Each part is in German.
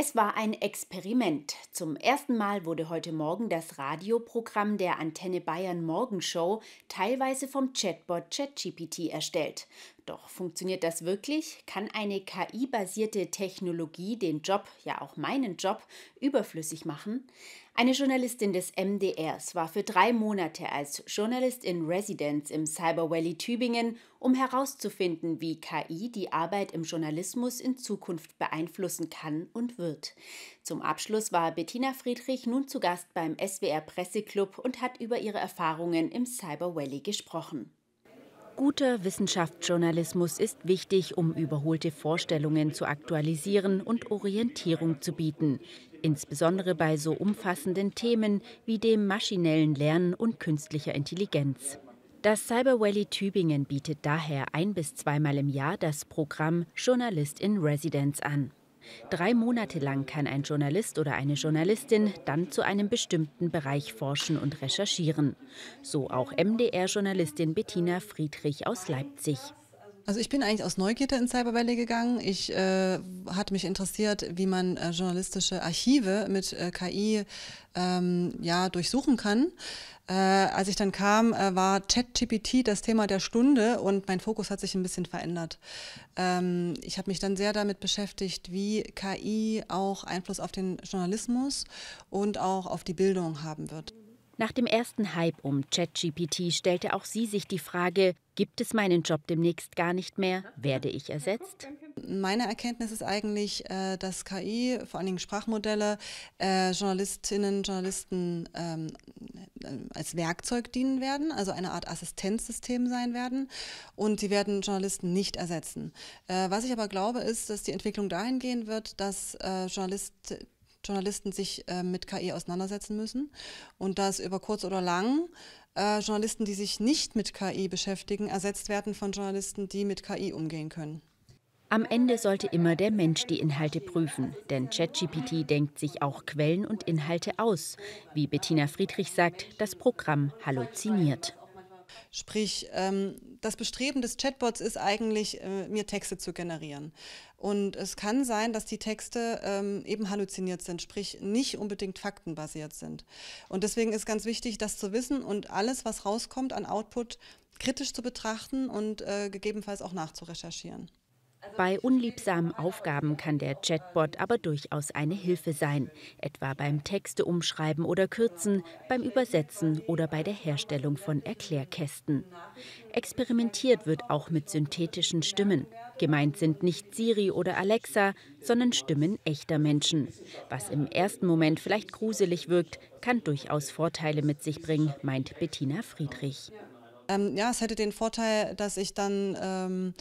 Es war ein Experiment. Zum ersten Mal wurde heute Morgen das Radioprogramm der Antenne Bayern Morgenshow teilweise vom Chatbot ChatGPT erstellt. Doch funktioniert das wirklich? Kann eine KI-basierte Technologie den Job, ja auch meinen Job, überflüssig machen? Eine Journalistin des MDRs war für drei Monate als Journalist in Residence im Cyber Valley Tübingen, um herauszufinden, wie KI die Arbeit im Journalismus in Zukunft beeinflussen kann und wird. Zum Abschluss war Bettina Friedrich nun zu Gast beim SWR Presseclub und hat über ihre Erfahrungen im Cyber Valley gesprochen. Guter Wissenschaftsjournalismus ist wichtig, um überholte Vorstellungen zu aktualisieren und Orientierung zu bieten, insbesondere bei so umfassenden Themen wie dem maschinellen Lernen und künstlicher Intelligenz. Das Cyber Valley Tübingen bietet daher ein bis zweimal im Jahr das Programm Journalist in Residence an. Drei Monate lang kann ein Journalist oder eine Journalistin dann zu einem bestimmten Bereich forschen und recherchieren. So auch MDR-Journalistin Bettina Friedrich aus Leipzig. Also ich bin eigentlich aus Neugierde in Cyber Valley gegangen. Ich äh, hatte mich interessiert, wie man äh, journalistische Archive mit äh, KI ähm, ja, durchsuchen kann. Äh, als ich dann kam, äh, war ChatGPT das Thema der Stunde und mein Fokus hat sich ein bisschen verändert. Ähm, ich habe mich dann sehr damit beschäftigt, wie KI auch Einfluss auf den Journalismus und auch auf die Bildung haben wird. Nach dem ersten Hype um ChatGPT stellte auch sie sich die Frage, gibt es meinen Job demnächst gar nicht mehr? Werde ich ersetzt? Meine Erkenntnis ist eigentlich, äh, dass KI, vor allen Dingen Sprachmodelle, äh, Journalistinnen, Journalisten ähm, als Werkzeug dienen werden, also eine Art Assistenzsystem sein werden und sie werden Journalisten nicht ersetzen. Äh, was ich aber glaube, ist, dass die Entwicklung dahin gehen wird, dass Journalisten Journalisten sich äh, mit KI auseinandersetzen müssen und dass über kurz oder lang äh, Journalisten, die sich nicht mit KI beschäftigen, ersetzt werden von Journalisten, die mit KI umgehen können. Am Ende sollte immer der Mensch die Inhalte prüfen, denn ChatGPT denkt sich auch Quellen und Inhalte aus. Wie Bettina Friedrich sagt, das Programm halluziniert. Sprich, ähm, das Bestreben des Chatbots ist eigentlich, äh, mir Texte zu generieren. Und es kann sein, dass die Texte ähm, eben halluziniert sind, sprich nicht unbedingt faktenbasiert sind. Und deswegen ist ganz wichtig, das zu wissen und alles, was rauskommt an Output, kritisch zu betrachten und äh, gegebenenfalls auch nachzurecherchieren. Bei unliebsamen Aufgaben kann der Chatbot aber durchaus eine Hilfe sein, etwa beim Texte umschreiben oder kürzen, beim Übersetzen oder bei der Herstellung von Erklärkästen. Experimentiert wird auch mit synthetischen Stimmen. Gemeint sind nicht Siri oder Alexa, sondern Stimmen echter Menschen. Was im ersten Moment vielleicht gruselig wirkt, kann durchaus Vorteile mit sich bringen, meint Bettina Friedrich. Ähm, ja, es hätte den Vorteil, dass ich dann ähm,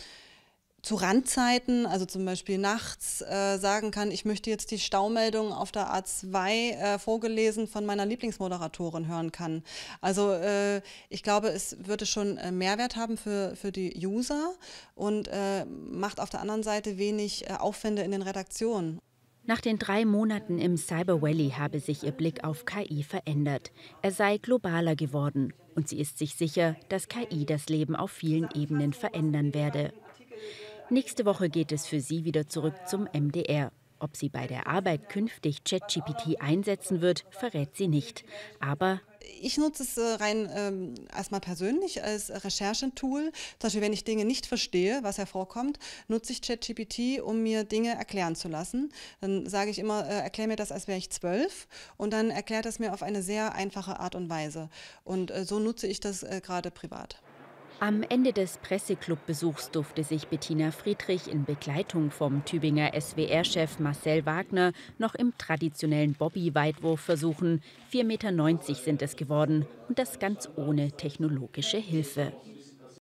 zu Randzeiten, also zum Beispiel nachts, äh, sagen kann, ich möchte jetzt die Staumeldung auf der A2 äh, vorgelesen von meiner Lieblingsmoderatorin hören kann. Also äh, ich glaube, es würde schon äh, Mehrwert haben für, für die User und äh, macht auf der anderen Seite wenig äh, Aufwände in den Redaktionen. Nach den drei Monaten im Cyber Valley habe sich ihr Blick auf KI verändert. Er sei globaler geworden und sie ist sich sicher, dass KI das Leben auf vielen Ebenen verändern werde. Nächste Woche geht es für sie wieder zurück zum MDR. Ob sie bei der Arbeit künftig ChatGPT einsetzen wird, verrät sie nicht. Aber ich nutze es äh, rein ähm, erstmal persönlich als Recherchetool. Zum Beispiel, wenn ich Dinge nicht verstehe, was hervorkommt, nutze ich ChatGPT, um mir Dinge erklären zu lassen. Dann sage ich immer, äh, erklär mir das, als wäre ich zwölf. Und dann erklärt es mir auf eine sehr einfache Art und Weise. Und äh, so nutze ich das äh, gerade privat. Am Ende des Presseclub-Besuchs durfte sich Bettina Friedrich in Begleitung vom Tübinger SWR-Chef Marcel Wagner noch im traditionellen Bobby-Weitwurf versuchen. 4,90 Meter sind es geworden und das ganz ohne technologische Hilfe.